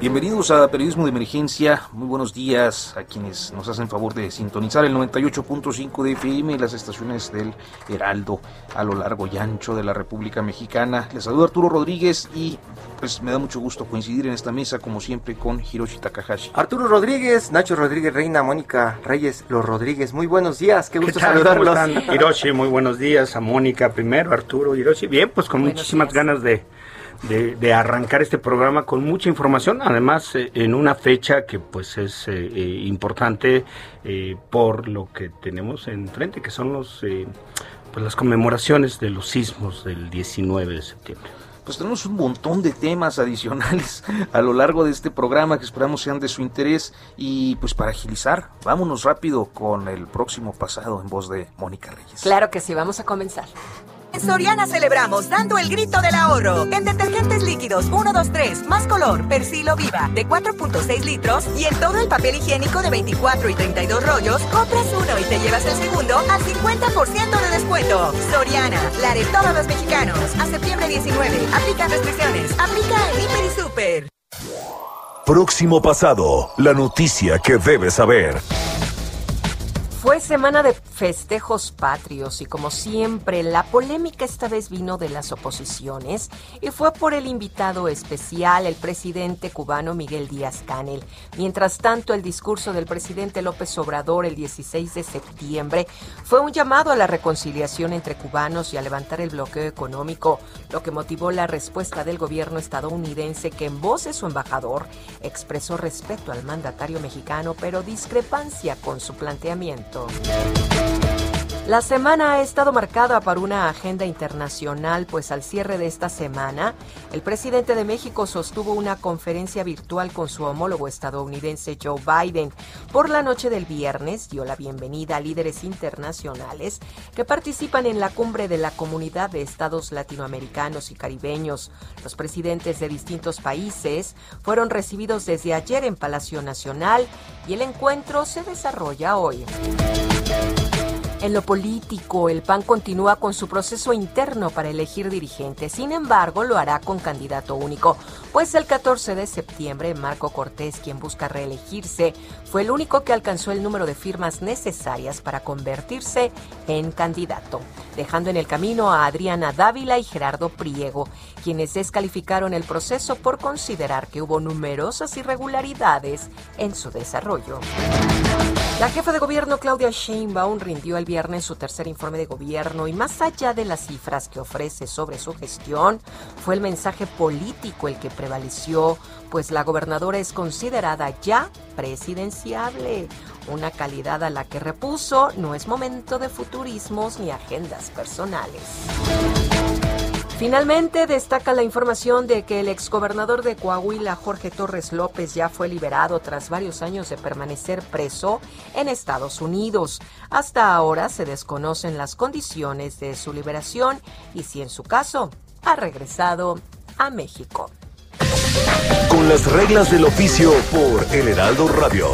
Bienvenidos a Periodismo de Emergencia. Muy buenos días a quienes nos hacen favor de sintonizar el 98.5 de FM y las estaciones del Heraldo a lo largo y ancho de la República Mexicana. Les saludo Arturo Rodríguez y pues me da mucho gusto coincidir en esta mesa como siempre con Hiroshi Takahashi. Arturo Rodríguez, Nacho Rodríguez Reina, Mónica Reyes, los Rodríguez. Muy buenos días, qué gusto saludarlos. Hiroshi, muy buenos días. A Mónica primero, Arturo, Hiroshi. Bien, pues con muchísimas ganas de de, arrancar este programa con mucha información, además eh, en una fecha que pues es eh, eh, importante por lo que tenemos enfrente, que son los pues las conmemoraciones de los sismos del 19 de septiembre. Pues tenemos un montón de temas adicionales a lo largo de este programa que esperamos sean de su interés y pues para agilizar, vámonos rápido con el próximo pasado en voz de Mónica Reyes. Claro que sí, vamos a comenzar. En Soriana celebramos dando el grito del ahorro. En detergentes líquidos 1, 2, 3, más color, Persilo Viva, de 4.6 litros y en todo el papel higiénico de 24 y 32 rollos, compras uno y te llevas el segundo al 50% de descuento. Soriana, la de todos los mexicanos. A septiembre 19, aplica restricciones. Aplica en Hiper y Super. Próximo pasado, la noticia que debes saber. Fue semana de festejos patrios y como siempre la polémica esta vez vino de las oposiciones y fue por el invitado especial, el presidente cubano Miguel Díaz Canel. Mientras tanto, el discurso del presidente López Obrador el 16 de septiembre fue un llamado a la reconciliación entre cubanos y a levantar el bloqueo económico, lo que motivó la respuesta del gobierno estadounidense que en voz de su embajador expresó respeto al mandatario mexicano pero discrepancia con su planteamiento. 懂。La semana ha estado marcada por una agenda internacional, pues al cierre de esta semana, el presidente de México sostuvo una conferencia virtual con su homólogo estadounidense Joe Biden. Por la noche del viernes dio la bienvenida a líderes internacionales que participan en la cumbre de la Comunidad de Estados Latinoamericanos y Caribeños. Los presidentes de distintos países fueron recibidos desde ayer en Palacio Nacional y el encuentro se desarrolla hoy. En lo político, el PAN continúa con su proceso interno para elegir dirigentes. Sin embargo, lo hará con candidato único, pues el 14 de septiembre Marco Cortés, quien busca reelegirse, fue el único que alcanzó el número de firmas necesarias para convertirse en candidato, dejando en el camino a Adriana Dávila y Gerardo Priego, quienes descalificaron el proceso por considerar que hubo numerosas irregularidades en su desarrollo. La jefa de gobierno Claudia Sheinbaum rindió el viernes su tercer informe de gobierno y más allá de las cifras que ofrece sobre su gestión, fue el mensaje político el que prevaleció, pues la gobernadora es considerada ya presidenciable, una calidad a la que repuso no es momento de futurismos ni agendas personales. Finalmente destaca la información de que el exgobernador de Coahuila, Jorge Torres López, ya fue liberado tras varios años de permanecer preso en Estados Unidos. Hasta ahora se desconocen las condiciones de su liberación y si en su caso ha regresado a México. Con las reglas del oficio por El Heraldo Radio.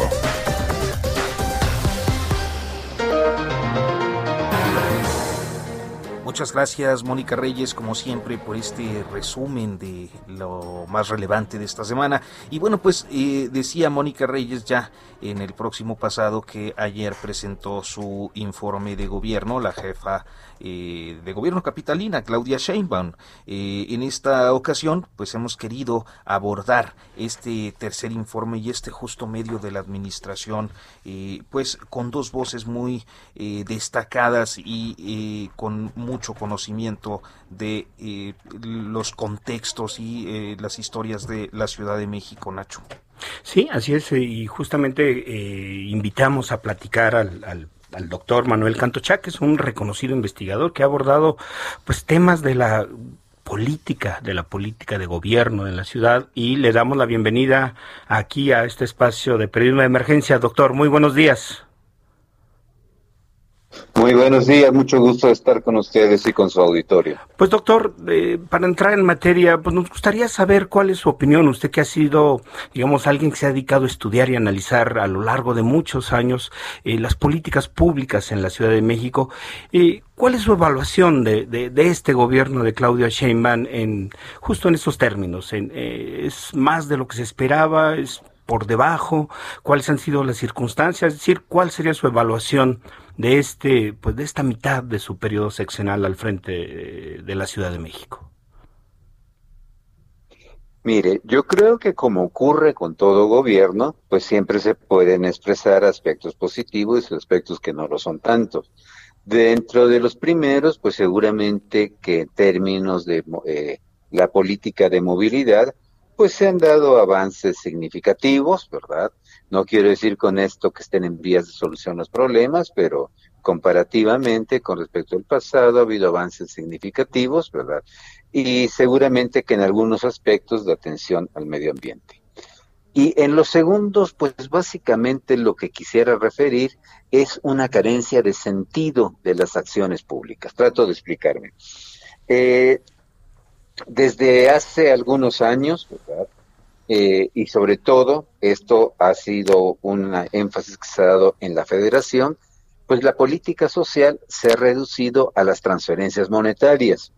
Muchas gracias, Mónica Reyes, como siempre, por este resumen de lo más relevante de esta semana. Y bueno, pues eh, decía Mónica Reyes ya en el próximo pasado que ayer presentó su informe de gobierno, la jefa eh, de gobierno capitalina, Claudia Sheinbaum. Eh, en esta ocasión, pues hemos querido abordar este tercer informe y este justo medio de la administración, pues con dos voces muy destacadas y con mucho conocimiento de eh, los contextos y eh, las historias de la Ciudad de México, Nacho. Sí, así es, y justamente eh, invitamos a platicar al, al doctor Manuel Cantochá, que es un reconocido investigador que ha abordado pues temas de la política, de la política de gobierno en la ciudad y le damos la bienvenida aquí a este espacio de periodismo de emergencia. Doctor, muy buenos días. Muy buenos días, mucho gusto estar con ustedes y con su auditorio. Pues doctor, eh, para entrar en materia, pues nos gustaría saber cuál es su opinión, usted que ha sido, digamos, alguien que se ha dedicado a estudiar y analizar a lo largo de muchos años eh, las políticas públicas en la Ciudad de México. Eh, ¿Cuál es su evaluación de, de, de, este gobierno de Claudia Sheinbaum en justo en estos términos? En, ¿Es más de lo que se esperaba? ¿Es por debajo? ¿Cuáles han sido las circunstancias? Es decir, ¿cuál sería su evaluación? De este, pues de esta mitad de su periodo seccional al frente de la Ciudad de México? Mire, yo creo que como ocurre con todo gobierno, pues siempre se pueden expresar aspectos positivos y aspectos que no lo son tantos. Dentro de los primeros, pues seguramente que en términos de eh, la política de movilidad, pues se han dado avances significativos, ¿verdad? No quiero decir con esto que estén en vías de solución los problemas, pero comparativamente con respecto al pasado ha habido avances significativos, ¿verdad? Y seguramente que en algunos aspectos de atención al medio ambiente. Y en los segundos, pues básicamente lo que quisiera referir es una carencia de sentido de las acciones públicas. Trato de explicarme. Eh, desde hace algunos años, ¿verdad? Eh, y sobre todo, esto ha sido un énfasis que se ha dado en la federación, pues la política social se ha reducido a las transferencias monetarias,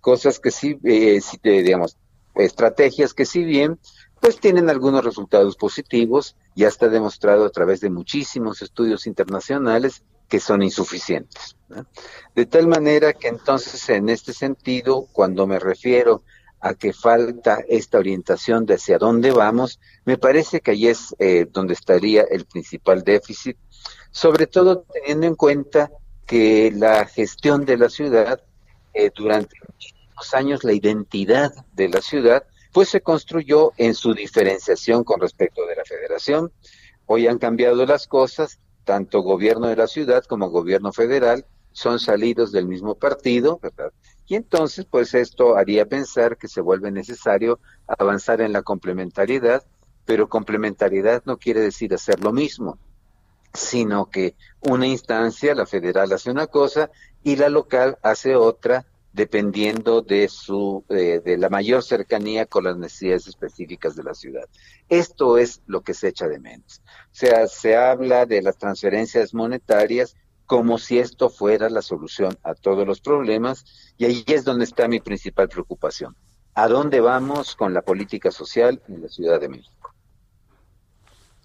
cosas que sí, eh, digamos, estrategias que si bien, pues tienen algunos resultados positivos, ya está demostrado a través de muchísimos estudios internacionales que son insuficientes. De tal manera que entonces en este sentido, cuando me refiero a que falta esta orientación de hacia dónde vamos, me parece que ahí es eh, donde estaría el principal déficit, sobre todo teniendo en cuenta que la gestión de la ciudad, eh, durante muchísimos años, la identidad de la ciudad, pues se construyó en su diferenciación con respecto de la federación. Hoy han cambiado las cosas, tanto gobierno de la ciudad como gobierno federal son salidos del mismo partido, ¿verdad? Y entonces, pues esto haría pensar que se vuelve necesario avanzar en la complementariedad, pero complementariedad no quiere decir hacer lo mismo, sino que una instancia, la federal, hace una cosa y la local hace otra, dependiendo de su eh, de la mayor cercanía con las necesidades específicas de la ciudad. Esto es lo que se echa de menos. O sea, se habla de las transferencias monetarias como si esto fuera la solución a todos los problemas y ahí es donde está mi principal preocupación. ¿A dónde vamos con la política social en la Ciudad de México?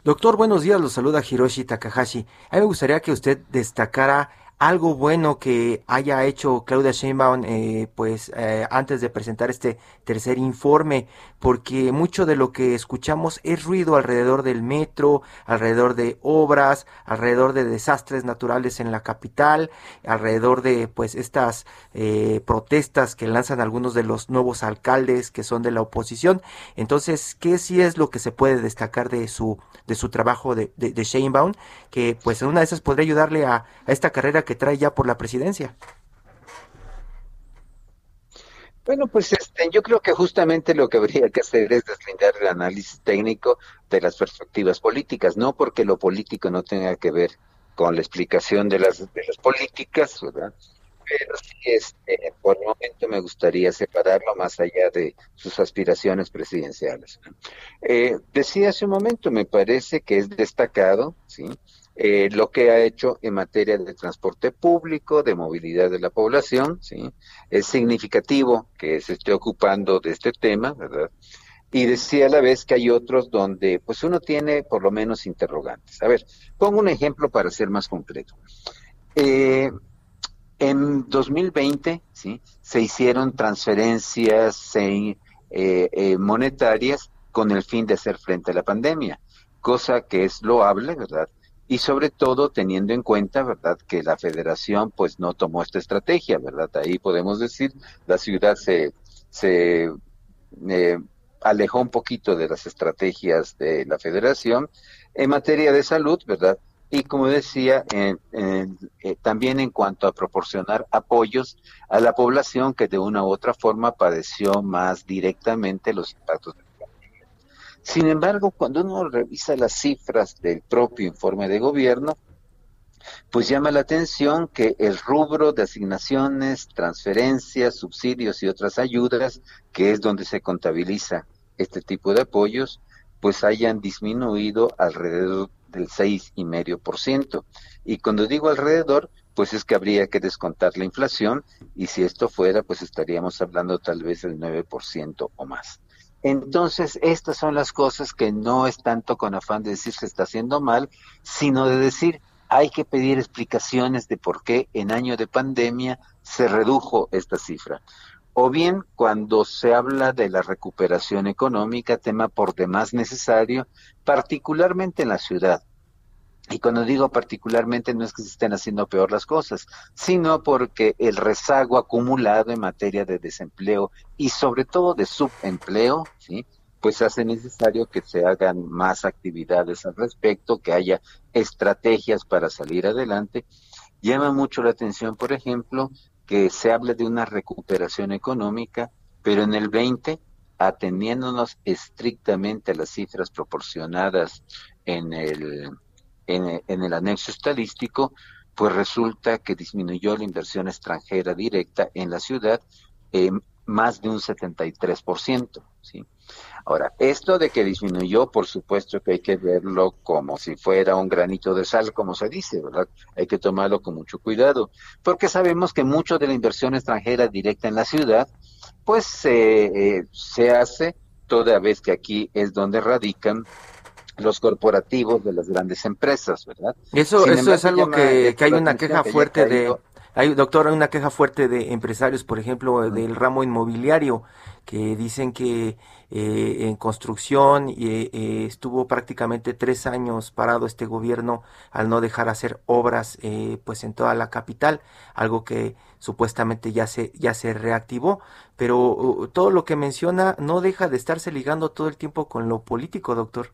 Doctor, buenos días, los saluda Hiroshi Takahashi. A mí me gustaría que usted destacara algo bueno que haya hecho Claudia Sheinbaum eh, pues eh, antes de presentar este tercer informe porque mucho de lo que escuchamos es ruido alrededor del metro alrededor de obras alrededor de desastres naturales en la capital alrededor de pues estas eh, protestas que lanzan algunos de los nuevos alcaldes que son de la oposición. Entonces qué sí es lo que se puede destacar de su de su trabajo de, de, de Sheinbaum que pues en una de esas podría ayudarle a, a esta carrera trae ya por la presidencia. Bueno, pues este, yo creo que justamente lo que habría que hacer es deslindar el análisis técnico de las perspectivas políticas, no porque lo político no tenga que ver con la explicación de las, de las políticas, ¿verdad? Pero sí, este, por el momento me gustaría separarlo más allá de sus aspiraciones presidenciales. Eh, decía hace un momento, me parece que es destacado, ¿sí? Eh, lo que ha hecho en materia de transporte público, de movilidad de la población, ¿sí? Es significativo que se esté ocupando de este tema, ¿verdad? Y decía a la vez que hay otros donde pues uno tiene por lo menos interrogantes. A ver, pongo un ejemplo para ser más concreto. Eh, en 2020 ¿sí? se hicieron transferencias eh, eh, monetarias con el fin de hacer frente a la pandemia, cosa que es loable, ¿verdad? Y sobre todo teniendo en cuenta, ¿verdad?, que la federación pues no tomó esta estrategia, ¿verdad? Ahí podemos decir, la ciudad se, se eh, alejó un poquito de las estrategias de la federación en materia de salud, ¿verdad? Y como decía, eh, también en cuanto a proporcionar apoyos a la población que de una u otra forma padeció más directamente los impactos de. Sin embargo, cuando uno revisa las cifras del propio informe de gobierno, pues llama la atención que el rubro de asignaciones, transferencias, subsidios y otras ayudas, que es donde se contabiliza este tipo de apoyos, pues hayan disminuido alrededor del seis y medio por ciento. Y cuando digo alrededor, pues es que habría que descontar la inflación y si esto fuera, pues estaríamos hablando tal vez del 9% o más. Entonces, estas son las cosas que no es tanto con afán de decir se está haciendo mal, sino de decir hay que pedir explicaciones de por qué en año de pandemia se redujo esta cifra. O bien cuando se habla de la recuperación económica, tema por demás necesario, particularmente en la ciudad. Y cuando digo particularmente no es que se estén haciendo peor las cosas, sino porque el rezago acumulado en materia de desempleo y sobre todo de subempleo, ¿sí? pues hace necesario que se hagan más actividades al respecto, que haya estrategias para salir adelante. Llama mucho la atención, por ejemplo, que se hable de una recuperación económica, pero en el 20, atendiéndonos estrictamente a las cifras proporcionadas en el, en, el anexo estadístico, pues resulta que disminuyó la inversión extranjera directa en la ciudad en más de un 73%. ¿sí? Ahora, esto de que disminuyó, por supuesto que hay que verlo como si fuera un granito de sal, como se dice, ¿verdad? Hay que tomarlo con mucho cuidado, porque sabemos que mucho de la inversión extranjera directa en la ciudad, pues eh, se hace toda vez que aquí es donde radican los corporativos de las grandes empresas, ¿verdad? Eso, eso es algo que, que hay una queja fuerte de hay, doctor, hay una queja fuerte de empresarios, por ejemplo, del ramo inmobiliario, que dicen que eh, en construcción eh, eh, estuvo prácticamente tres años parado este gobierno al no dejar hacer obras pues en toda la capital, algo que supuestamente ya se, ya se reactivó, pero uh, todo lo que menciona no deja de estarse ligando todo el tiempo con lo político, doctor.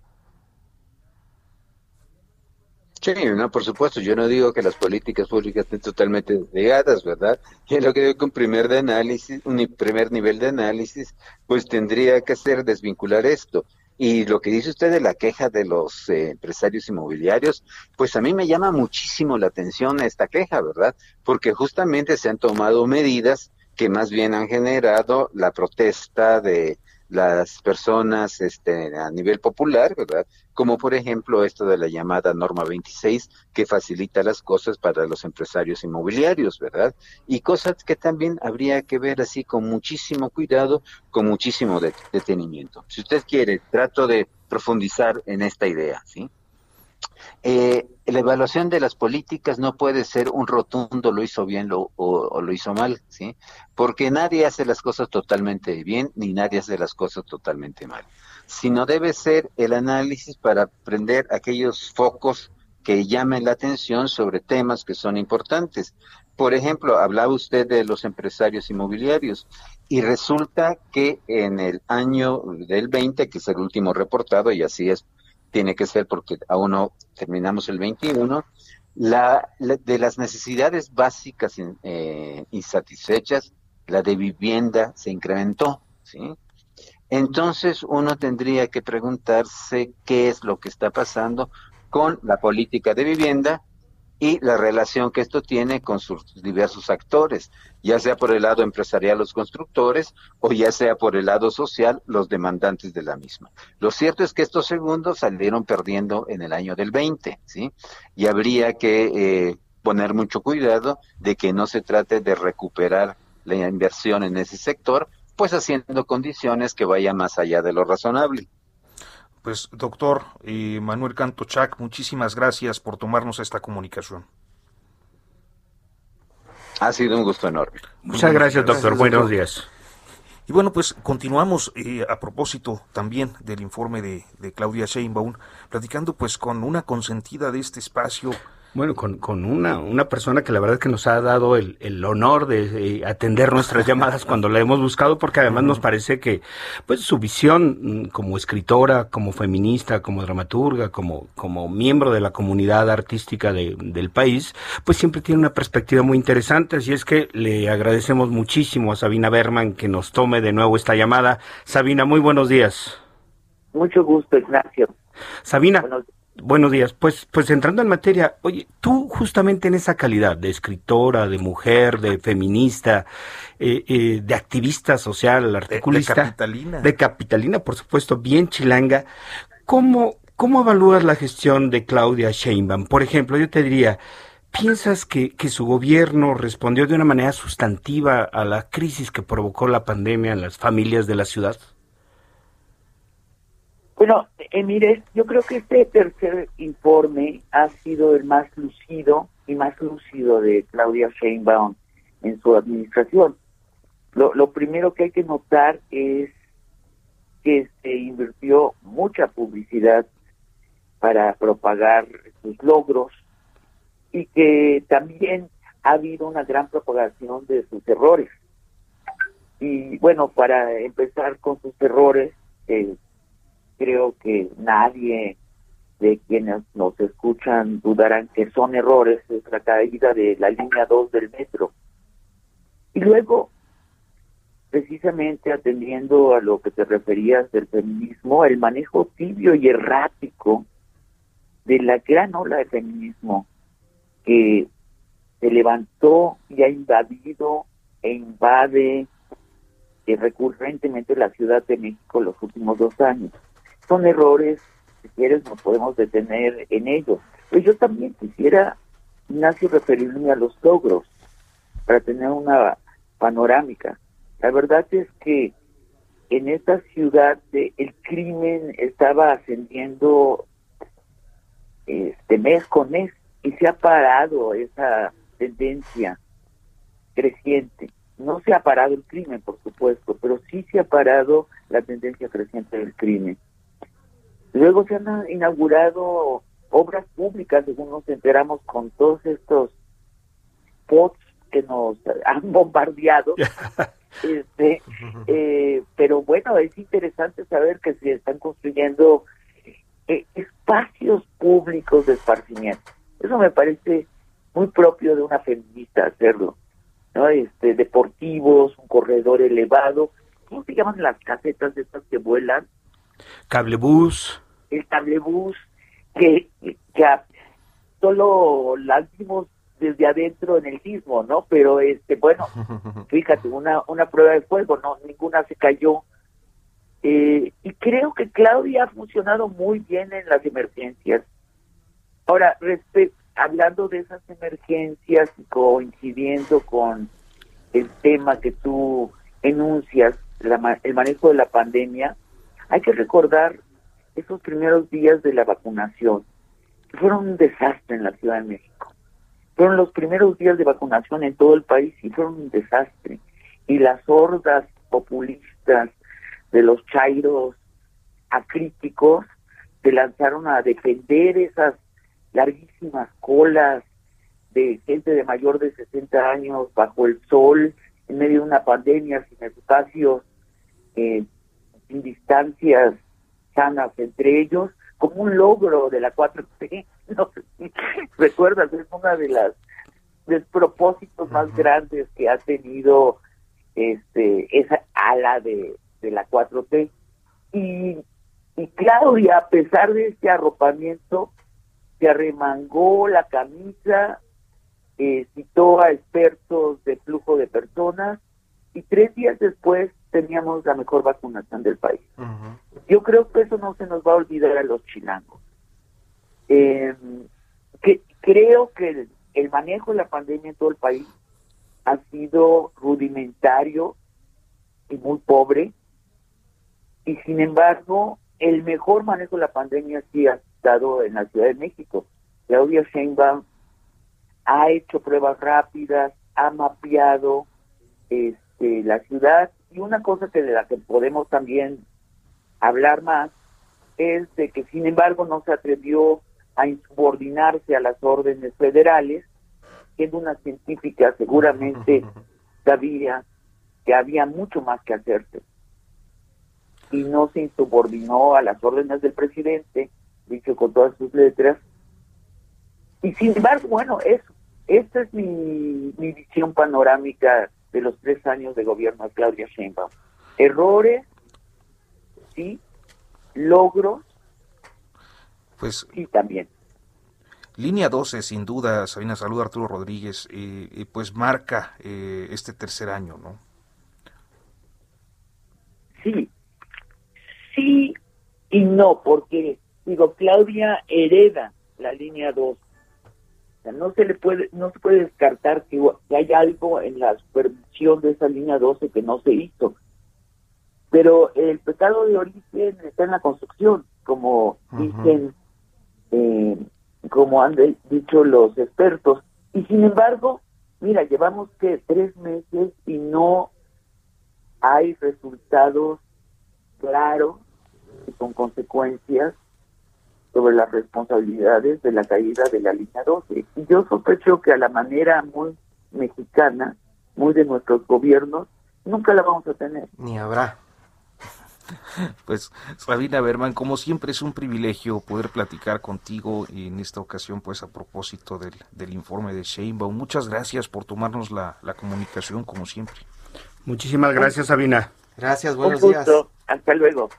Sí, no, por supuesto, yo no digo que las políticas públicas estén totalmente desligadas, ¿verdad? Yo lo que digo que un primer de análisis, un primer nivel de análisis, pues tendría que ser desvincular esto. Y lo que dice usted de la queja de los eh, empresarios inmobiliarios, pues a mí me llama muchísimo la atención esta queja, ¿verdad? Porque justamente se han tomado medidas que más bien han generado la protesta de las personas este, a nivel popular, ¿verdad? Como por ejemplo esto de la llamada norma 26 que facilita las cosas para los empresarios inmobiliarios, ¿verdad? Y cosas que también habría que ver así con muchísimo cuidado, con muchísimo detenimiento. Si usted quiere, trato de profundizar en esta idea, ¿sí? Eh, la evaluación de las políticas no puede ser un rotundo lo hizo bien o, lo hizo mal, ¿sí? Porque nadie hace las cosas totalmente bien ni nadie hace las cosas totalmente mal, sino debe ser el análisis para prender aquellos focos que llamen la atención sobre temas que son importantes. Por ejemplo, hablaba usted de los empresarios inmobiliarios y resulta que en el año del 20, que es el último reportado, y así es tiene que ser porque aún no terminamos el 21, la, de las necesidades básicas eh, insatisfechas, la de vivienda se incrementó, ¿sí? Entonces uno tendría que preguntarse qué es lo que está pasando con la política de vivienda y la relación que esto tiene con sus diversos actores, ya sea por el lado empresarial los constructores o ya sea por el lado social los demandantes de la misma. Lo cierto es que estos segundos salieron perdiendo en el año del 20, ¿sí? Y habría que eh, poner mucho cuidado de que no se trate de recuperar la inversión en ese sector, pues haciendo condiciones que vayan más allá de lo razonable. Pues doctor eh, Manuel Canto Chac, muchísimas gracias por tomarnos esta comunicación. Ha sido un gusto enorme. Muchas gracias, doctor. Buenos días. Y bueno, pues continuamos eh, a propósito también del informe de, de Claudia Sheinbaum, platicando pues con una consentida de este espacio bueno, con, con una, una persona que la verdad que nos ha dado el, el honor de, atender nuestras llamadas cuando la hemos buscado, porque además nos parece que pues su visión mm, como escritora, como feminista, como dramaturga, como, como miembro de la comunidad artística de, del país, pues siempre tiene una perspectiva muy interesante. Así es que le agradecemos muchísimo a Sabina Berman que nos tome de nuevo esta llamada. Sabina, muy buenos días. Mucho gusto, Ignacio. Sabina. Buenos días. Pues, pues entrando en materia, oye, tú justamente en esa calidad de escritora, de mujer, de feminista, eh, eh, de activista social, articulista, de, capitalina, de capitalina, por supuesto, bien chilanga, ¿cómo, cómo evalúas la gestión de Claudia Sheinbaum? Por ejemplo, yo te diría, ¿piensas que, que su gobierno respondió de una manera sustantiva a la crisis que provocó la pandemia en las familias de la ciudad? Bueno, eh, mire, yo creo que este tercer informe ha sido el más lucido y más lúcido de Claudia Sheinbaum en su administración. Lo, lo primero que hay que notar es que se invirtió mucha publicidad para propagar sus logros y que también ha habido una gran propagación de sus errores. Y bueno, para empezar con sus errores, eh, creo que nadie de quienes nos escuchan dudarán que son errores, es la caída de la línea 2 del metro. Y luego, precisamente atendiendo a lo que te referías del feminismo, el manejo tibio y errático de la gran ola de feminismo que se levantó y ha invadido e invade eh, recurrentemente la Ciudad de México los últimos dos años son errores, si quieres nos podemos detener en ellos. Pero yo también quisiera, Ignacio, referirme a los logros para tener una panorámica. La verdad es que en esta ciudad el crimen estaba ascendiendo este mes con mes y se ha parado esa tendencia creciente. No se ha parado el crimen, por supuesto, pero sí se ha parado la tendencia creciente del crimen. Luego se han inaugurado obras públicas, según nos enteramos con todos estos spots que nos han bombardeado. este, eh, pero bueno, es interesante saber que se están construyendo eh, espacios públicos de esparcimiento. Eso me parece muy propio de una feminista hacerlo. ¿no? Este, deportivos, un corredor elevado. ¿Cómo se llaman las casetas de estas que vuelan? Cablebús. El cablebús, que, que solo las vimos desde adentro en el sismo, ¿no? Pero este, bueno, fíjate, una, una prueba de fuego, no, ninguna se cayó. Eh, y creo que Claudia ha funcionado muy bien en las emergencias. Ahora, hablando de esas emergencias y coincidiendo con el tema que tú enuncias, el manejo de la pandemia, hay que recordar esos primeros días de la vacunación, fueron un desastre en la Ciudad de México. Fueron los primeros días de vacunación en todo el país y fueron un desastre. Y las hordas populistas de los chairos acríticos se lanzaron a defender esas larguísimas colas de gente de mayor de 60 años bajo el sol, en medio de una pandemia, sin espacios, eh, sin distancias sanas entre ellos, como un logro de la 4T. No recuerdas, es una de las despropósitos más grandes que ha tenido este esa ala de, de la 4T. Y, y Claudia, a pesar de este arropamiento, se arremangó la camisa, eh, citó a expertos de flujo de personas y tres días después teníamos la mejor vacunación del país. Yo creo que eso no se nos va a olvidar a los chilangos. Eh, que, creo que el, manejo de la pandemia en todo el país ha sido rudimentario y muy pobre. Y sin embargo, el mejor manejo de la pandemia sí ha estado en la Ciudad de México. Claudia Sheinbaum ha hecho pruebas rápidas, ha mapeado este, la ciudad y una cosa que de la que podemos también hablar más es de que sin embargo no se atrevió a insubordinarse a las órdenes federales, siendo una científica seguramente sabía que había mucho más que hacerse. Y no se insubordinó a las órdenes del presidente, dicho con todas sus letras. Y sin embargo, bueno, eso, esta es mi, mi visión panorámica de los tres años de gobierno de Claudia Sheinbaum. Errores, sí, logros, pues, sí también. Línea 12, sin duda, Sabina Salud, Arturo Rodríguez, eh, pues marca eh, este tercer año, ¿no? Sí, sí y no, porque, digo, Claudia hereda la línea 2. Sea, no se le puede, no se puede descartar que, hay algo en la supervisión de esa línea 12 que no se hizo. Pero el pecado de origen está en la construcción, como dicen eh, como han dicho los expertos. Y sin embargo, mira, llevamos que tres meses y no hay resultados claros y con consecuencias sobre las responsabilidades de la caída de la línea 12. Y yo sospecho que a la manera muy mexicana, muy de nuestros gobiernos, nunca la vamos a tener. Ni habrá. Pues Sabina Berman, como siempre es un privilegio poder platicar contigo en esta ocasión, pues a propósito del, del informe de Sheinbaum. Muchas gracias por tomarnos la, la comunicación como siempre. Muchísimas gracias Sabina. Gracias, buenos días. Hasta luego.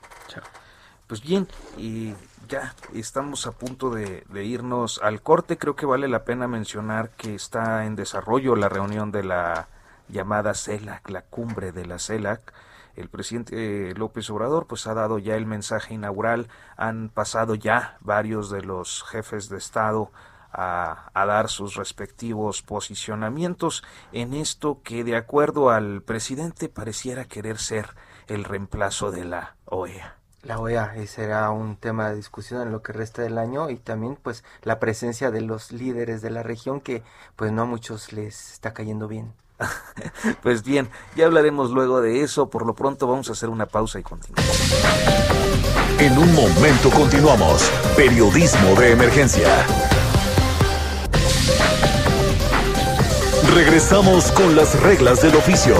Pues bien, y ya estamos a punto de, irnos al corte. Creo que vale la pena mencionar que está en desarrollo la reunión de la llamada CELAC, la cumbre de la CELAC el presidente López Obrador pues ha dado ya el mensaje inaugural, han pasado ya varios de los jefes de Estado a, dar sus respectivos posicionamientos en esto que de acuerdo al presidente pareciera querer ser el reemplazo de la OEA. La OEA será un tema de discusión en lo que resta del año y también pues la presencia de los líderes de la región que pues no a muchos les está cayendo bien. pues bien, ya hablaremos luego de eso. Por lo pronto vamos a hacer una pausa y continuamos. En un momento continuamos. Periodismo de emergencia. Regresamos con las reglas del oficio.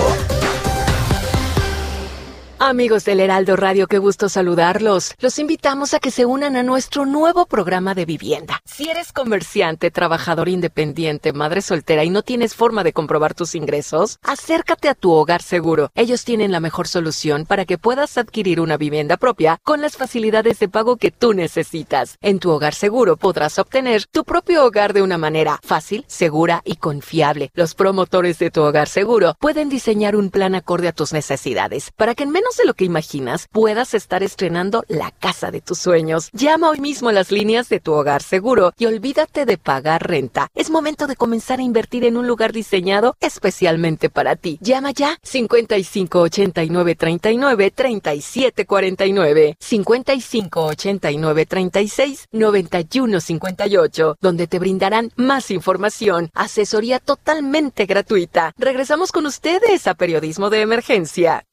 Amigos del Heraldo Radio, qué gusto saludarlos. Los invitamos a que se unan a nuestro nuevo programa de vivienda. Si eres comerciante, trabajador independiente, madre soltera y no tienes forma de comprobar tus ingresos, acércate a tu hogar seguro. Ellos tienen la mejor solución para que puedas adquirir una vivienda propia con las facilidades de pago que tú necesitas. En tu hogar seguro podrás obtener tu propio hogar de una manera fácil, segura y confiable. Los promotores de tu hogar seguro pueden diseñar un plan acorde a tus necesidades para que en menos de lo que imaginas, puedas estar estrenando la casa de tus sueños. Llama hoy mismo a las líneas de tu hogar seguro y olvídate de pagar renta. Es momento de comenzar a invertir en un lugar diseñado especialmente para ti. Llama ya 55 89 39 37 49 55 89 36 91 58 donde te brindarán más información, asesoría totalmente gratuita. Regresamos con ustedes a Periodismo de Emergencia.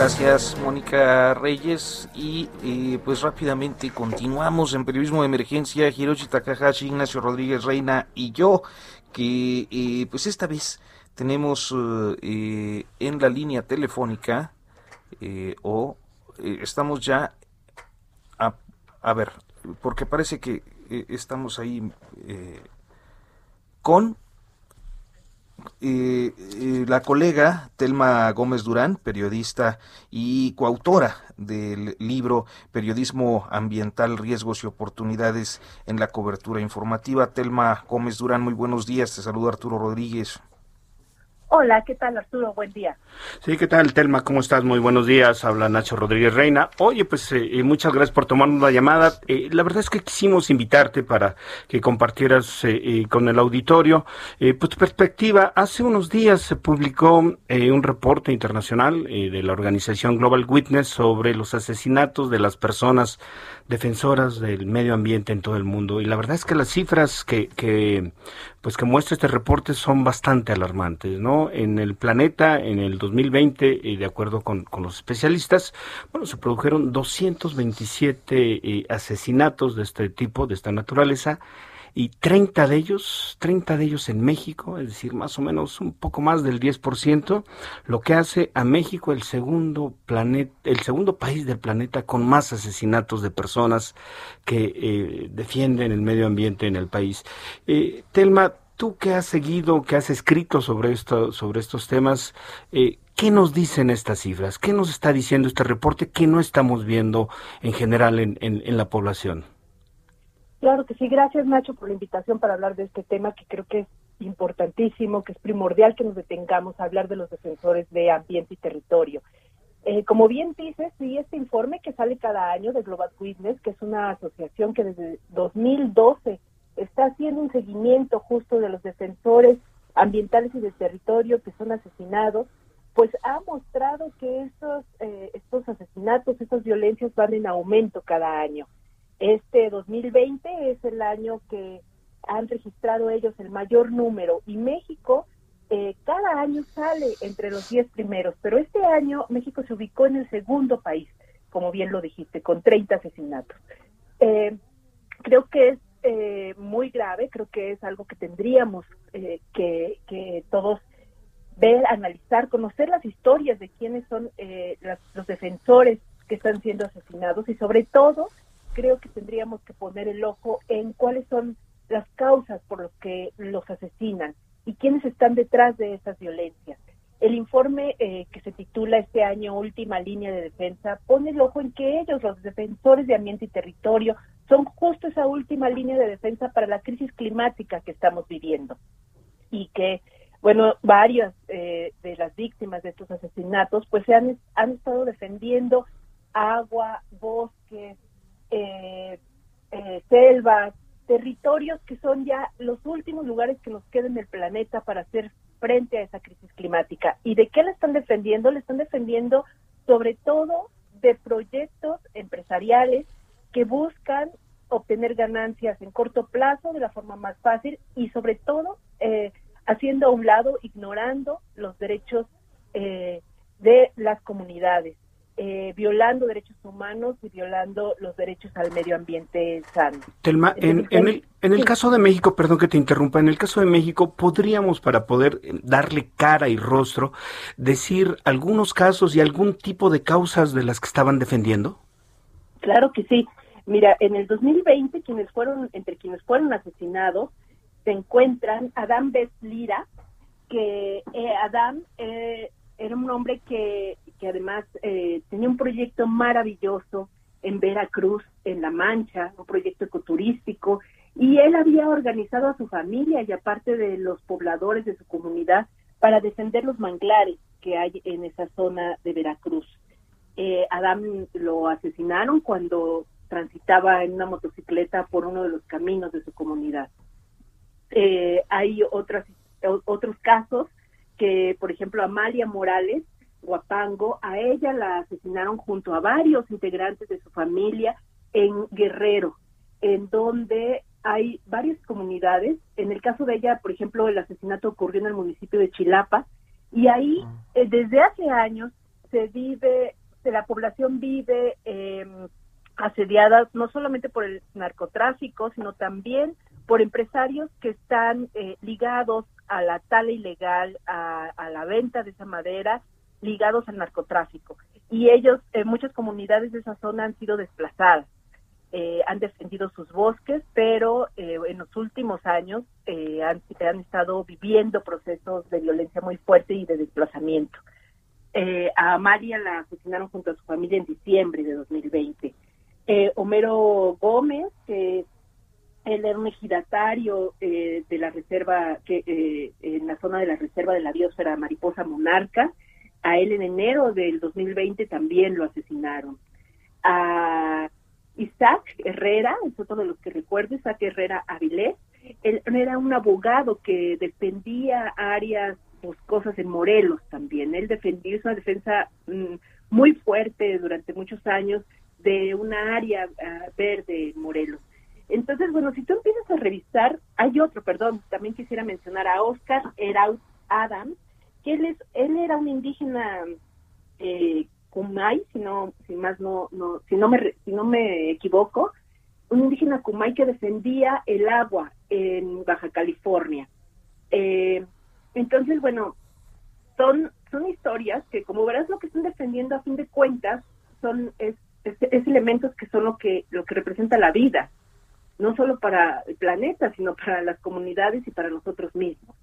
Gracias, Mónica Reyes. Y pues rápidamente continuamos en periodismo de emergencia. Hiroshi Takahashi, Ignacio Rodríguez Reina y yo, que eh, pues esta vez tenemos eh, en la línea telefónica eh, o estamos ya a, a, ver, porque parece que estamos ahí con eh, la colega Telma Gómez Durán, periodista y coautora del libro Periodismo Ambiental, Riesgos y Oportunidades en la Cobertura Informativa. Telma Gómez Durán, muy buenos días. Te saluda Arturo Rodríguez. Hola, ¿qué tal Arturo? Buen día. Sí, ¿qué tal Telma? ¿Cómo estás? Muy buenos días. Habla Nacho Rodríguez Reina. Oye, pues eh, eh, muchas gracias por tomarnos la llamada. Eh, la verdad es que quisimos invitarte para que compartieras con el auditorio pues tu perspectiva. Hace unos días se publicó un reporte internacional de la organización Global Witness sobre los asesinatos de las personas defensoras del medio ambiente en todo el mundo. Y la verdad es que las cifras que, que, pues que muestra este reporte son bastante alarmantes, ¿no? En el planeta, en el 2020, y de acuerdo con, con, los especialistas, bueno, se produjeron 227 eh, asesinatos de este tipo, de esta naturaleza, y 30 de ellos, 30 de ellos en México, es decir, más o menos un poco más del 10%, lo que hace a México el segundo planeta, el segundo país del planeta con más asesinatos de personas que eh, defienden el medio ambiente en el país. Eh, Telma, tú que has seguido, que has escrito sobre esto, sobre estos temas, eh, ¿qué nos dicen estas cifras? ¿Qué nos está diciendo este reporte que no estamos viendo en general en, en la población? Claro que sí, gracias Nacho por la invitación para hablar de este tema que creo que es importantísimo, que es primordial que nos detengamos a hablar de los defensores de ambiente y territorio. Eh, como bien dices, sí, este informe que sale cada año de Global Witness, que es una asociación que desde 2012 está haciendo un seguimiento justo de los defensores ambientales y de territorio que son asesinados, pues ha mostrado que estos, eh, estos asesinatos, estas violencias van en aumento cada año. Este 2020 es el año que han registrado ellos el mayor número y México eh, cada año sale entre los 10 primeros, pero este año México se ubicó en el segundo país, como bien lo dijiste, con 30 asesinatos. Eh, creo que es eh, muy grave, creo que es algo que tendríamos que, que, todos ver, analizar, conocer las historias de quiénes son los defensores que están siendo asesinados y sobre todo creo que tendríamos que poner el ojo en cuáles son las causas por las que los asesinan y quiénes están detrás de esas violencias. El informe eh, que se titula este año Última Línea de Defensa pone el ojo en que ellos, los defensores de ambiente y territorio, son justo esa última línea de defensa para la crisis climática que estamos viviendo. Y que, bueno, varias eh, de las víctimas de estos asesinatos, pues se han, han estado defendiendo agua, bosques, eh, eh, selvas, territorios que son ya los últimos lugares que nos quedan en el planeta para hacer frente a esa crisis climática. ¿Y de qué la están defendiendo? Le están defendiendo sobre todo de proyectos empresariales que buscan obtener ganancias en corto plazo de la forma más fácil y sobre todo eh, haciendo a un lado, ignorando los derechos eh, de las comunidades. Eh, violando derechos humanos y violando los derechos al medio ambiente sano. Telma, en, el, en el caso de México, perdón que te interrumpa, en el caso de México, ¿podríamos, para poder eh, darle cara y rostro, decir algunos casos y algún tipo de causas de las que estaban defendiendo? Claro que sí. Mira, en el 2020, quienes fueron, entre quienes fueron asesinados, se encuentran Adam Beslira, que eh, Adam eh, era un hombre que, que además eh, tenía un proyecto maravilloso en Veracruz, en La Mancha, un proyecto ecoturístico, y él había organizado a su familia y aparte de los pobladores de su comunidad para defender los manglares que hay en esa zona de Veracruz. Eh, Adam lo asesinaron cuando transitaba en una motocicleta por uno de los caminos de su comunidad. Eh, hay otras, otros casos que, por ejemplo, Amalia Morales Guapango, a ella la asesinaron junto a varios integrantes de su familia en Guerrero, en donde hay varias comunidades. En el caso de ella, por ejemplo, el asesinato ocurrió en el municipio de Chilapa y ahí ah. eh, desde hace años se vive, la población vive eh, asediada no solamente por el narcotráfico, sino también por empresarios que están eh, ligados a la tala ilegal, a, la venta de esa madera, ligados al narcotráfico. Y ellos, en muchas comunidades de esa zona han sido desplazadas. eh, han defendido sus bosques, pero eh, en los últimos años eh, han, han, estado viviendo procesos de violencia muy fuerte y de desplazamiento. a María la asesinaron junto a su familia en diciembre de 2020. Homero Gómez, que él era un ejidatario de la reserva, que en la zona de la reserva de la biosfera Mariposa Monarca, a él en enero del 2020 también lo asesinaron. A Isaac Herrera, es otro de los que recuerdo, Isaac Herrera Avilés, él era un abogado que defendía áreas boscosas en Morelos también. Él defendió, una defensa mm, muy fuerte durante muchos años de una área ah, verde en Morelos. Entonces, bueno, si tú empiezas a revisar, hay otro, perdón, también quisiera mencionar a Oscar Eraut Adam, que él, es, él era un indígena eh, Kumai, si no, si más no, no, si no me, si no me equivoco, un indígena Kumai que defendía el agua en Baja California. Eh, entonces, bueno, son, son historias que, como verás, lo que están defendiendo a fin de cuentas son es, elementos que son lo que lo que representa la vida, no solo para el planeta, sino para las comunidades y para nosotros mismos.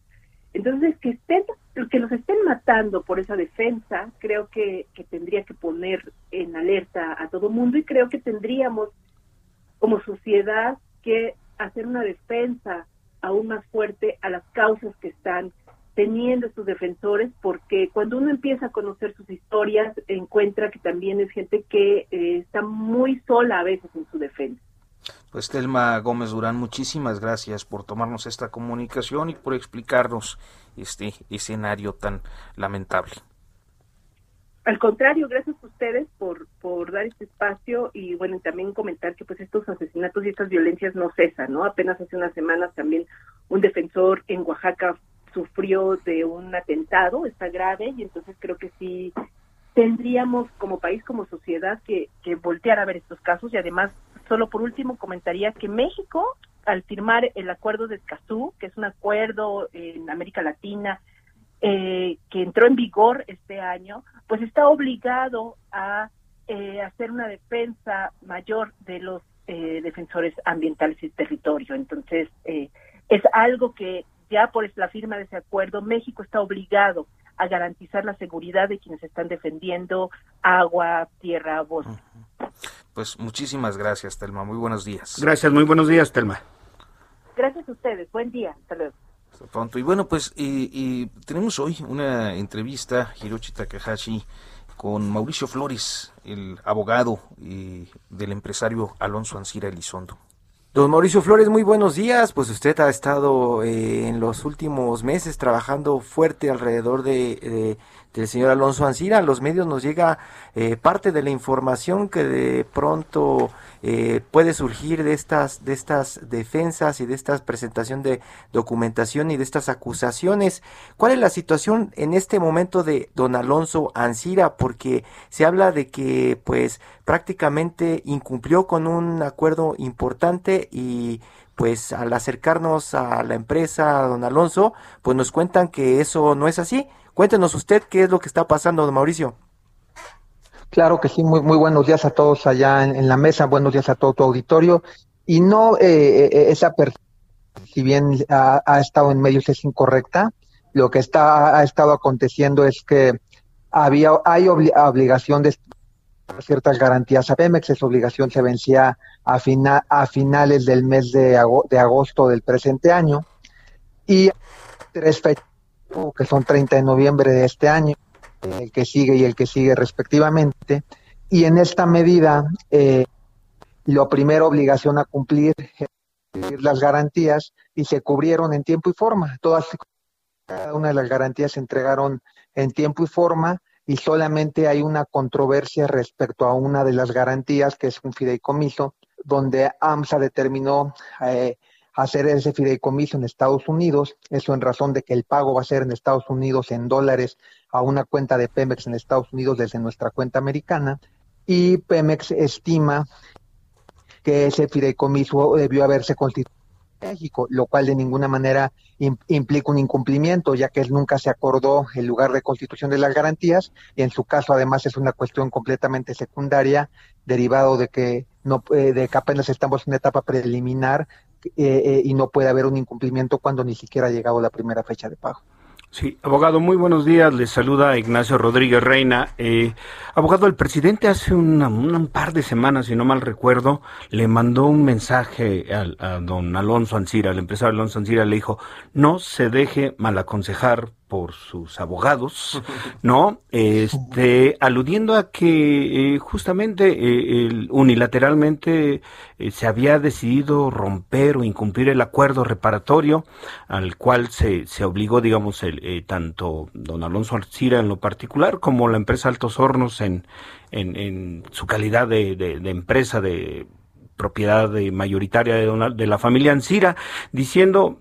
Entonces, que estén, que los estén matando por esa defensa, creo que, tendría que poner en alerta a todo mundo y creo que tendríamos como sociedad que hacer una defensa aún más fuerte a las causas que están teniendo estos defensores, porque cuando uno empieza a conocer sus historias, encuentra que también es gente que eh, está muy sola a veces en su defensa. Pues Telma Gómez Durán, muchísimas gracias por tomarnos esta comunicación y por explicarnos este escenario tan lamentable. Al contrario, gracias a ustedes por, por dar este espacio y bueno, también comentar que pues estos asesinatos y estas violencias no cesan, ¿no? Apenas hace unas semanas también un defensor en Oaxaca sufrió de un atentado, está grave y entonces creo que sí tendríamos como país, como sociedad, que, voltear a ver estos casos y además Solo por último comentaría que México, al firmar el acuerdo de Escazú, que es un acuerdo en América Latina eh, que entró en vigor este año, pues está obligado a eh, hacer una defensa mayor de los eh, defensores ambientales y territorio. Entonces, es algo que ya por la firma de ese acuerdo, México está obligado a garantizar la seguridad de quienes están defendiendo agua, tierra, bosque. Pues muchísimas gracias, Telma. Muy buenos días. Gracias, muy buenos días, Telma. Gracias a ustedes. Buen día. Hasta luego. Hasta pronto. Y bueno, pues y, tenemos hoy una entrevista, Hiroshi Takahashi, con Mauricio Flores, el abogado y del empresario Alonso Ancira Elizondo. Don Mauricio Flores, muy buenos días. Pues usted ha estado eh, en los últimos meses trabajando fuerte alrededor de, del señor Alonso Ancira. A los medios nos llega eh, parte de la información que de pronto eh, puede surgir de estas, de estas defensas y de esta presentación de documentación y de estas acusaciones. ¿Cuál es la situación en este momento de don Alonso Ancira? Porque se habla de que pues prácticamente incumplió con un acuerdo importante y pues al acercarnos a la empresa, don Alonso, pues nos cuentan que eso no es así. Cuéntenos usted qué es lo que está pasando, don Mauricio. Claro que sí, muy, muy buenos días a todos allá en, la mesa, buenos días a todo tu auditorio. Y no, eh, eh esa persona, si bien ha, estado en medios, es incorrecta. Lo que está, ha estado aconteciendo es que había, hay obligación de ciertas garantías a Pemex, esa obligación se vencía a, fina, a finales del mes de, de agosto del presente año. Y tres fechas, que son 30 de noviembre de este año, el que sigue y el que sigue respectivamente. Y en esta medida, eh, lo primero obligación a cumplir las garantías y se cubrieron en tiempo y forma. Todas cada una de las garantías se entregaron en tiempo y forma y solamente hay una controversia respecto a una de las garantías que es un fideicomiso donde AMSA determinó eh, hacer ese fideicomiso en Estados Unidos, eso en razón de que el pago va a ser en Estados Unidos en dólares a una cuenta de Pemex en Estados Unidos desde nuestra cuenta americana, y Pemex estima que ese fideicomiso debió haberse constituido en México, lo cual de ninguna manera implica un incumplimiento, ya que nunca se acordó el lugar de constitución de las garantías, y en su caso además es una cuestión completamente secundaria, derivado de que no, de que apenas estamos en una etapa preliminar y no puede haber un incumplimiento cuando ni siquiera ha llegado la primera fecha de pago. Sí, abogado, muy buenos días. Les saluda Ignacio Rodríguez Reina. Eh, abogado, el presidente hace un par de semanas, si no mal recuerdo, le mandó un mensaje a, don Alonso Ancira, al empresario Alonso Ancira, le dijo, no se deje mal aconsejar por sus abogados, ¿no? Este, aludiendo a que eh, justamente eh, unilateralmente eh, se había decidido romper o incumplir el acuerdo reparatorio al cual se, se obligó, digamos, el, tanto don Alonso Alcira en lo particular como la empresa Altos Hornos en, en, su calidad de, de, empresa de propiedad mayoritaria de, de la familia Ancira, diciendo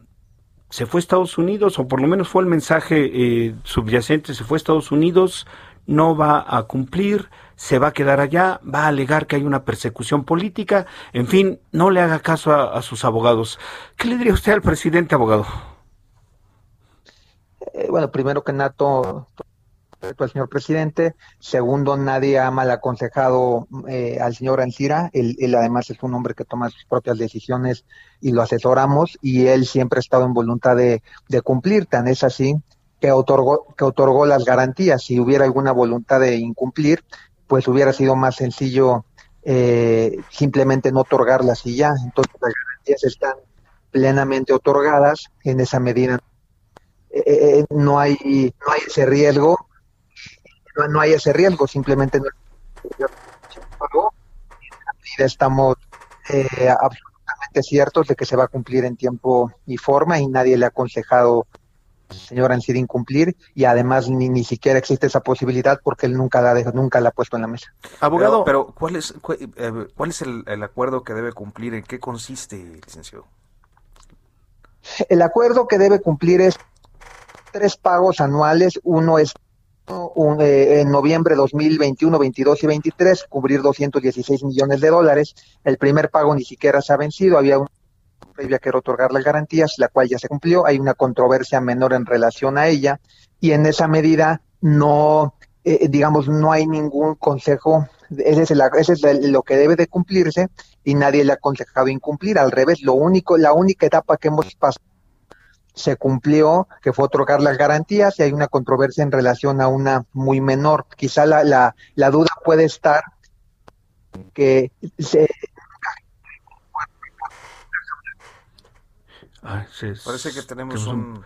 se fue a Estados Unidos, o por lo menos fue el mensaje eh, subyacente, se fue a Estados Unidos, no va a cumplir, se va a quedar allá, va a alegar que hay una persecución política, en fin, no le haga caso a, sus abogados. ¿Qué le diría usted al presidente abogado? Eh, bueno, primero que Nato, al señor presidente. Segundo, nadie ha mal aconsejado eh, al señor Ancira. Él, además es un hombre que toma sus propias decisiones y lo asesoramos y él siempre ha estado en voluntad de, cumplir. Tan es así que otorgó, que otorgó las garantías. Si hubiera alguna voluntad de incumplir, pues hubiera sido más sencillo eh, simplemente no otorgarlas y ya. Entonces las garantías están plenamente otorgadas en esa medida. Eh, no hay no hay ese riesgo no, hay ese riesgo, simplemente no estamos eh, absolutamente ciertos de que se va a cumplir en tiempo y forma y nadie le ha aconsejado al señor Ancir incumplir y además ni, ni siquiera existe esa posibilidad porque él nunca la, nunca la ha puesto en la mesa. Abogado, pero, ¿cuál es, eh, cuál, es el, el, acuerdo que debe cumplir? ¿En qué consiste, licenciado? El acuerdo que debe cumplir es tres pagos anuales. Uno es eh, en noviembre 2021, 22 y 23, cubrir 216 millones de dólares. El primer pago ni siquiera se ha vencido, había un previa que otorgar las garantías, la cual ya se cumplió. Hay una controversia menor en relación a ella y en esa medida no, eh, digamos, no hay ningún consejo. Ese es, ese es lo que debe de cumplirse y nadie le ha aconsejado incumplir. Al revés, lo único, la única etapa que hemos pasado se cumplió, que fue otorgar las garantías y hay una controversia en relación a una muy menor. Quizá la, la, la duda puede estar que se... Parece que tenemos un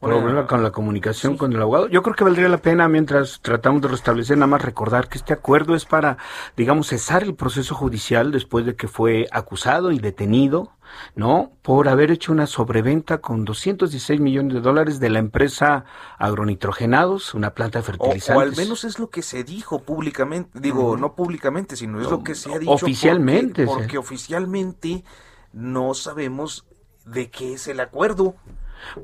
problema con la comunicación con el abogado. Yo creo que valdría la pena, mientras tratamos de restablecer, nada más recordar que este acuerdo es para, digamos, cesar el proceso judicial después de que fue acusado y detenido, ¿no? Por haber hecho una sobreventa con 216 millones de dólares de la empresa Agronitrogenados, una planta de fertilizantes. O, al menos es lo que se dijo públicamente, digo, no públicamente, sino es lo que se ha dicho. Oficialmente. porque oficialmente no sabemos de qué es el acuerdo.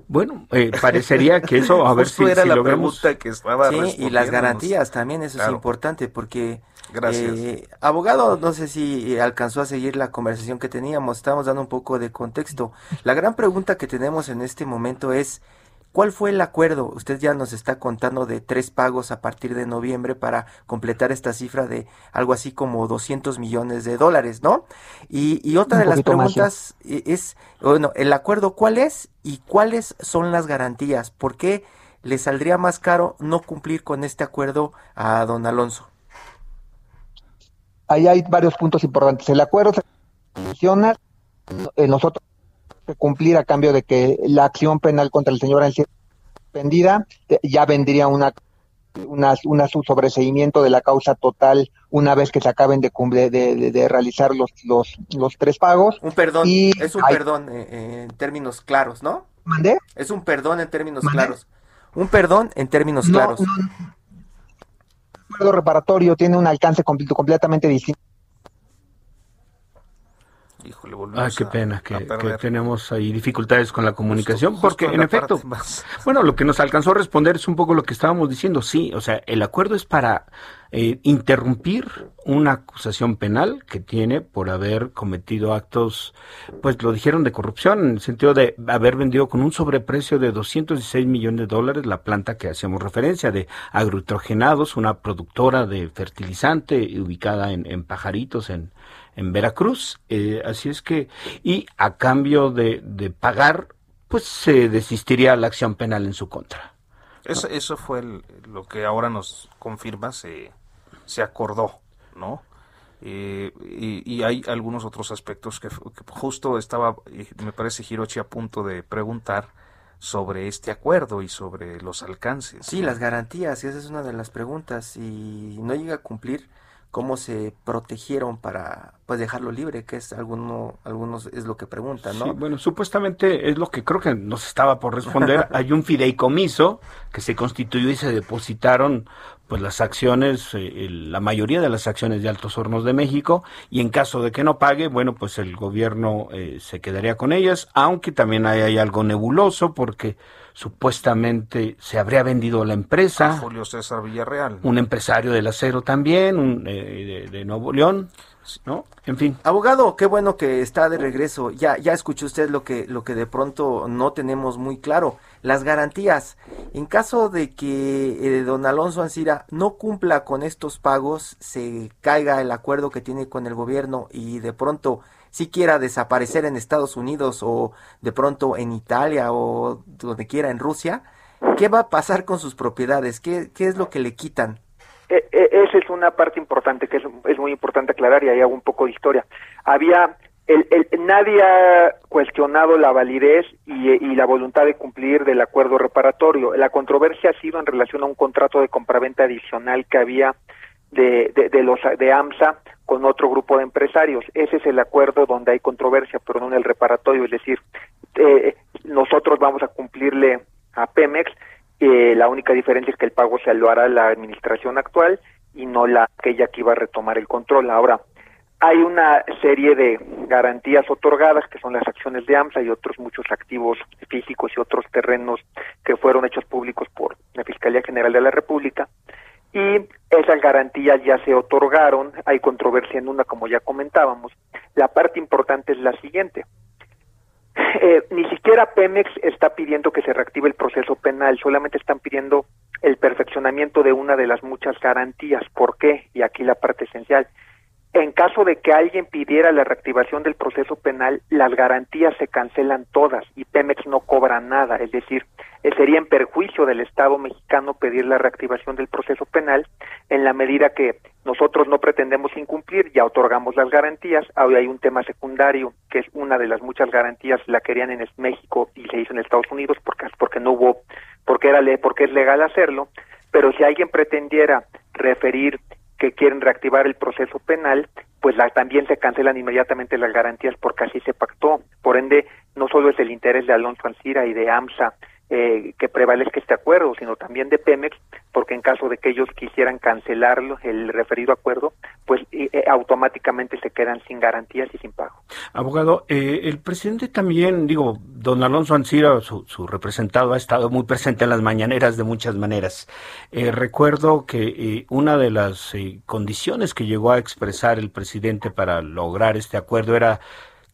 Bueno, eh, parecería que eso, a ver si, era la pregunta que estaba Sí, y las garantías también, eso es importante, porque... Gracias. Eh, abogado, no sé si alcanzó a seguir la conversación que teníamos, estamos dando un poco de contexto. La gran pregunta que tenemos en este momento es, ¿Cuál fue el acuerdo? Usted ya nos está contando de tres pagos a partir de noviembre para completar esta cifra de algo así como 200 millones de dólares, ¿no? Y, otra de las preguntas e, es, bueno, el acuerdo cuál es y cuáles son las garantías. ¿Por qué le saldría más caro no cumplir con este acuerdo a don Alonso? Ahí hay varios puntos importantes. El acuerdo se funciona, eh, nosotros cumplir a cambio de que la acción penal contra el señor Ancira suspendida, ya vendría una una, una sobreseimiento de la causa total una vez que se acaben de, de, de, realizar los, los, los, tres pagos. Un perdón, es un perdón eh, eh, en términos claros, ¿no? ¿Mandé? Es un perdón en términos claros. Un perdón en términos claros. el acuerdo reparatorio tiene un alcance completamente distinto Híjole, Ah, qué pena que, tenemos ahí dificultades con la comunicación, porque en efecto, bueno, lo que nos alcanzó a responder es un poco lo que estábamos diciendo, sí, o sea, el acuerdo es para eh, interrumpir una acusación penal que tiene por haber cometido actos, pues lo dijeron de corrupción, en el sentido de haber vendido con un sobreprecio de 216 millones de dólares la planta que hacemos referencia de agrotrogenados, una productora de fertilizante ubicada en, en Pajaritos, en en Veracruz. Eh, así es que, y a cambio de, de pagar, pues se desistiría la acción penal en su contra. Eso, eso fue lo que ahora nos confirma, se, se acordó, ¿no? Eh, y, hay algunos otros aspectos que, justo estaba, me parece, Hirochi a punto de preguntar sobre este acuerdo y sobre los alcances. Sí, las garantías, esa es una de las preguntas. Y no llega a cumplir, cómo se protegieron para pues dejarlo libre, que es alguno, algunos es lo que preguntan, ¿no? Sí, bueno, supuestamente es lo que creo que nos estaba por responder. Hay un fideicomiso que se constituyó y se depositaron pues las acciones, eh, la mayoría de las acciones de Altos Hornos de México, y en caso de que no pague, bueno, pues el gobierno eh, se quedaría con ellas, aunque también hay algo nebuloso porque supuestamente se habría vendido la empresa. Julio César Villarreal. Un empresario del acero también, un, eh, de, Nuevo León, ¿no? En fin. Abogado, qué bueno que está de regreso. Ya, ya escuchó usted lo que, lo que de pronto no tenemos muy claro. Las garantías. En caso de que eh, don Alonso Ancira no cumpla con estos pagos, se caiga el acuerdo que tiene con el gobierno y de pronto si quiera desaparecer en Estados Unidos o de pronto en Italia o donde quiera en Rusia, ¿qué va a pasar con sus propiedades? ¿Qué, qué es lo que le quitan? E, e, esa es una parte importante que es, muy importante aclarar y ahí hago un poco de historia. Había el, nadie ha cuestionado la validez y, la voluntad de cumplir del acuerdo reparatorio. La controversia ha sido en relación a un contrato de compraventa adicional que había de, de, de los de AMSA con otro grupo de empresarios. Ese es el acuerdo donde hay controversia, pero no en el reparatorio. Es decir, eh, nosotros vamos a cumplirle a Pemex. Eh, la única diferencia es que el pago se lo hará la administración actual y no la aquella que iba a retomar el control. Ahora, hay una serie de garantías otorgadas que son las acciones de AMSA y otros muchos activos físicos y otros terrenos que fueron hechos públicos por la Fiscalía General de la República y esas garantías ya se otorgaron, hay controversia en una como ya comentábamos. La parte importante es la siguiente. Eh, ni siquiera Pemex está pidiendo que se reactive el proceso penal, solamente están pidiendo el perfeccionamiento de una de las muchas garantías. ¿Por qué? Y aquí la parte esencial. En caso de que alguien pidiera la reactivación del proceso penal, las garantías se cancelan todas y Pemex no cobra nada, es decir, eh, sería en perjuicio del Estado mexicano pedir la reactivación del proceso penal en la medida que nosotros no pretendemos incumplir, ya otorgamos las garantías, ahora hay un tema secundario que es una de las muchas garantías, la querían en México y se hizo en Estados Unidos porque, porque no hubo, porque era porque es legal hacerlo, pero si alguien pretendiera referir que quieren reactivar el proceso penal, pues también se cancelan inmediatamente las garantías porque así se pactó. Por ende, no solo es el interés de Alonso Ancira y de AMSA eh, que prevalezca este acuerdo, sino también de Pemex, porque en caso de que ellos quisieran cancelar el referido acuerdo, pues eh, eh, automáticamente se quedan sin garantías y sin pago. Abogado, el presidente también, digo, don Alonso Ancira, su, su, representado, ha estado muy presente en las mañaneras de muchas maneras. recuerdo que una de las condiciones que llegó a expresar el presidente para lograr este acuerdo era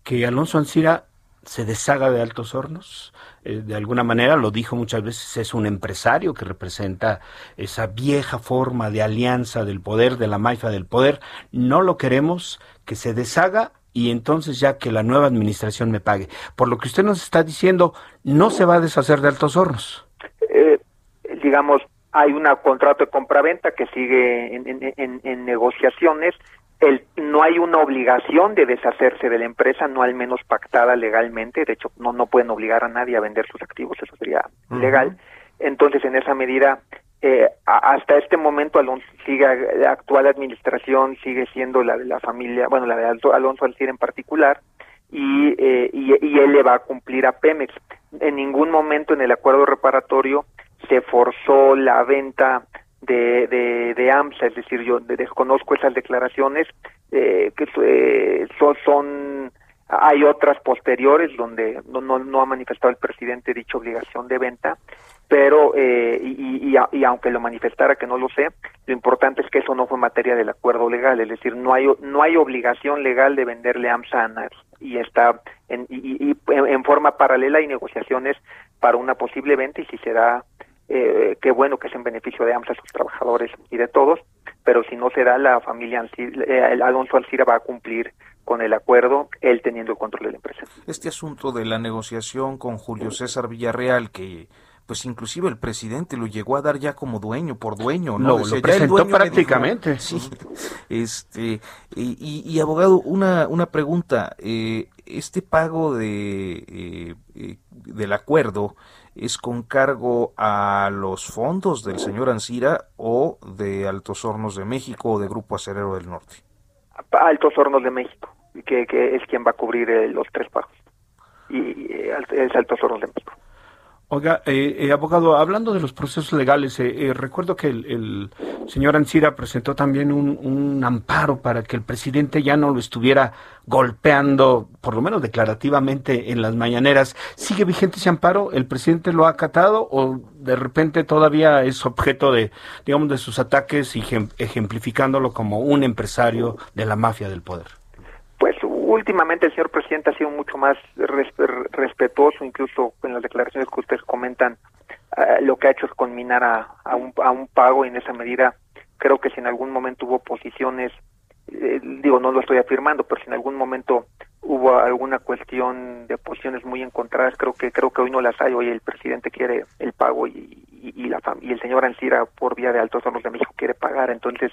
que Alonso Ancira se deshaga de Altos Hornos. Eh, de alguna manera, lo dijo muchas veces, es un empresario que representa esa vieja forma de alianza del poder, de la mafia del poder. No lo queremos que se deshaga y entonces ya que la nueva administración me pague. Por lo que usted nos está diciendo, no se va a deshacer de Altos Hornos. Eh, digamos, hay un contrato de compraventa que sigue en negociaciones el, no hay una obligación de deshacerse de la empresa, no al menos pactada legalmente, de hecho no, no pueden obligar a nadie a vender sus activos, eso sería legal. Entonces, en esa medida, eh, hasta este momento Alonso sigue, la actual administración sigue siendo la de la familia, bueno, la de Alonso Alcir en particular, y, eh, y, y él le va a cumplir a Pemex. En ningún momento en el acuerdo reparatorio se forzó la venta de, de, de AMSA, es decir, yo desconozco esas declaraciones eh, que son, son, hay otras posteriores donde no, no, no, ha manifestado el presidente dicha obligación de venta, pero eh, y, y, y, aunque lo manifestara que no lo sé, lo importante es que eso no fue materia del acuerdo legal, es decir, no hay no hay obligación legal de venderle AMSA a nadie y está en, y, y en forma paralela hay negociaciones para una posible venta y si se da eh, qué bueno que es en beneficio de ambos, sus trabajadores y de todos, pero si no se da, la familia eh, Alonso Alcira va a cumplir con el acuerdo, él teniendo el control de la empresa. Este asunto de la negociación con Julio César Villarreal, que pues inclusive el presidente lo llegó a dar ya como dueño por dueño, ¿no? Lo, presentó prácticamente. sí, este, y, abogado, una, una pregunta, eh, este pago de, eh, eh, del acuerdo es con cargo a los fondos del señor Ansira o de Altos Hornos de México o de Grupo Acerero del Norte. Altos Hornos de México, que, es quien va a cubrir los tres pagos. Y es Altos Hornos de México. Oiga, eh, eh, abogado, hablando de los procesos legales, eh, recuerdo que el, señor Ancira presentó también un, amparo para que el presidente ya no lo estuviera golpeando, por lo menos declarativamente, en las mañaneras. ¿Sigue vigente ese amparo? ¿El presidente lo ha acatado o de repente todavía es objeto de, digamos, de sus ataques y ejemplificándolo como un empresario de la mafia del poder? Últimamente el señor presidente ha sido mucho más respetuoso, incluso en las declaraciones que ustedes comentan, eh, lo que ha hecho es conminar a, un, a un pago y en esa medida creo que si en algún momento hubo posiciones, eh, digo, no lo estoy afirmando, pero si en algún momento hubo alguna cuestión de posiciones muy encontradas, creo que creo que hoy no las hay, hoy el presidente quiere el pago y, y, la y el señor Ancira por vía de Altos Hornos de México quiere pagar, entonces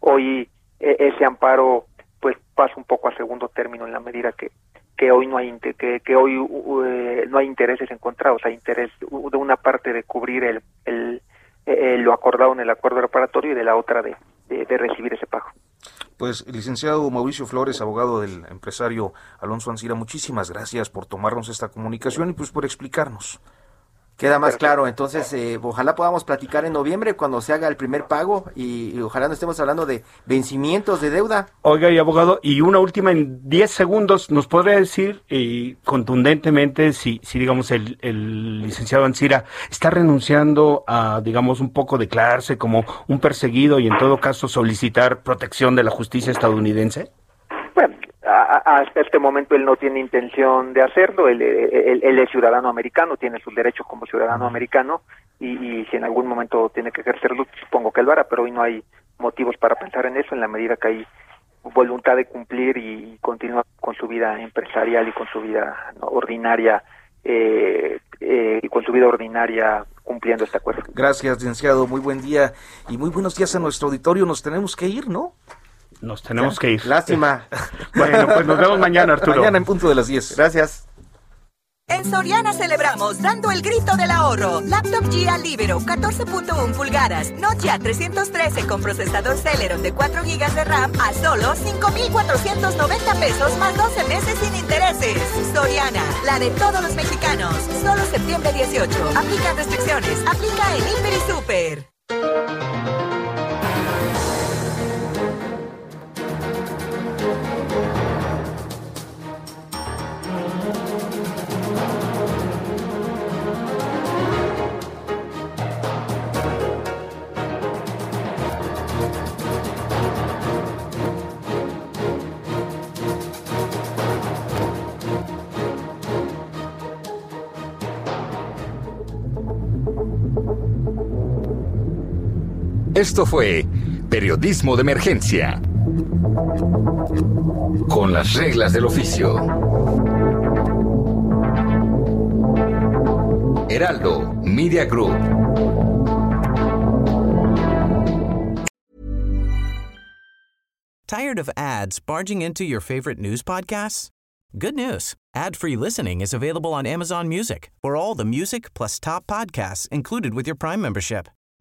hoy e, ese amparo pasa un poco a segundo término en la medida que que hoy no hay que, hoy eh, no hay intereses encontrados hay interés de una parte de cubrir el, el, lo acordado en el acuerdo reparatorio y de la otra de, de, recibir ese pago pues, licenciado Mauricio Flores, abogado del empresario Alonso Ancira, muchísimas gracias por tomarnos esta comunicación y pues por explicarnos. Queda más claro, entonces eh, ojalá podamos platicar en noviembre cuando se haga el primer pago y, ojalá no estemos hablando de vencimientos de deuda. Oiga, y abogado, y una última en 10 segundos, ¿nos podría decir y contundentemente si, si digamos, el, el licenciado Ancira está renunciando a, digamos, un poco declararse como un perseguido y en todo caso solicitar protección de la justicia estadounidense? Hasta este momento él no tiene intención de hacerlo, él, es ciudadano americano, tiene sus derechos como ciudadano americano y, si en algún momento tiene que ejercerlo, supongo que él lo hará, pero hoy no hay motivos para pensar en eso en la medida que hay voluntad de cumplir y continuar con su vida empresarial y con su vida ordinaria eh, eh, y con su vida ordinaria cumpliendo este acuerdo. Gracias, licenciado. Muy buen día y muy buenos días a nuestro auditorio. Nos tenemos que ir, ¿no? Nos tenemos que ir. Lástima. bueno, pues nos vemos mañana, Arturo. Mañana en punto de las 10. Gracias. En Soriana celebramos dando el grito del ahorro. Laptop Gia Libero 14.1 pulgadas, Nokia 313 con procesador Celeron de 4 GB de RAM a solo 5.490 pesos más 12 meses sin intereses. Soriana, la de todos los mexicanos. Solo septiembre 18. Aplica restricciones. Aplica en Hiper y Super. Esto fue Periodismo de Emergencia. Con las reglas del oficio. Heraldo Media Group. Tired of ads barging into your favorite news podcasts? Good news. Ad-free listening is available on Amazon Music for all the music plus top podcasts included with your Prime membership.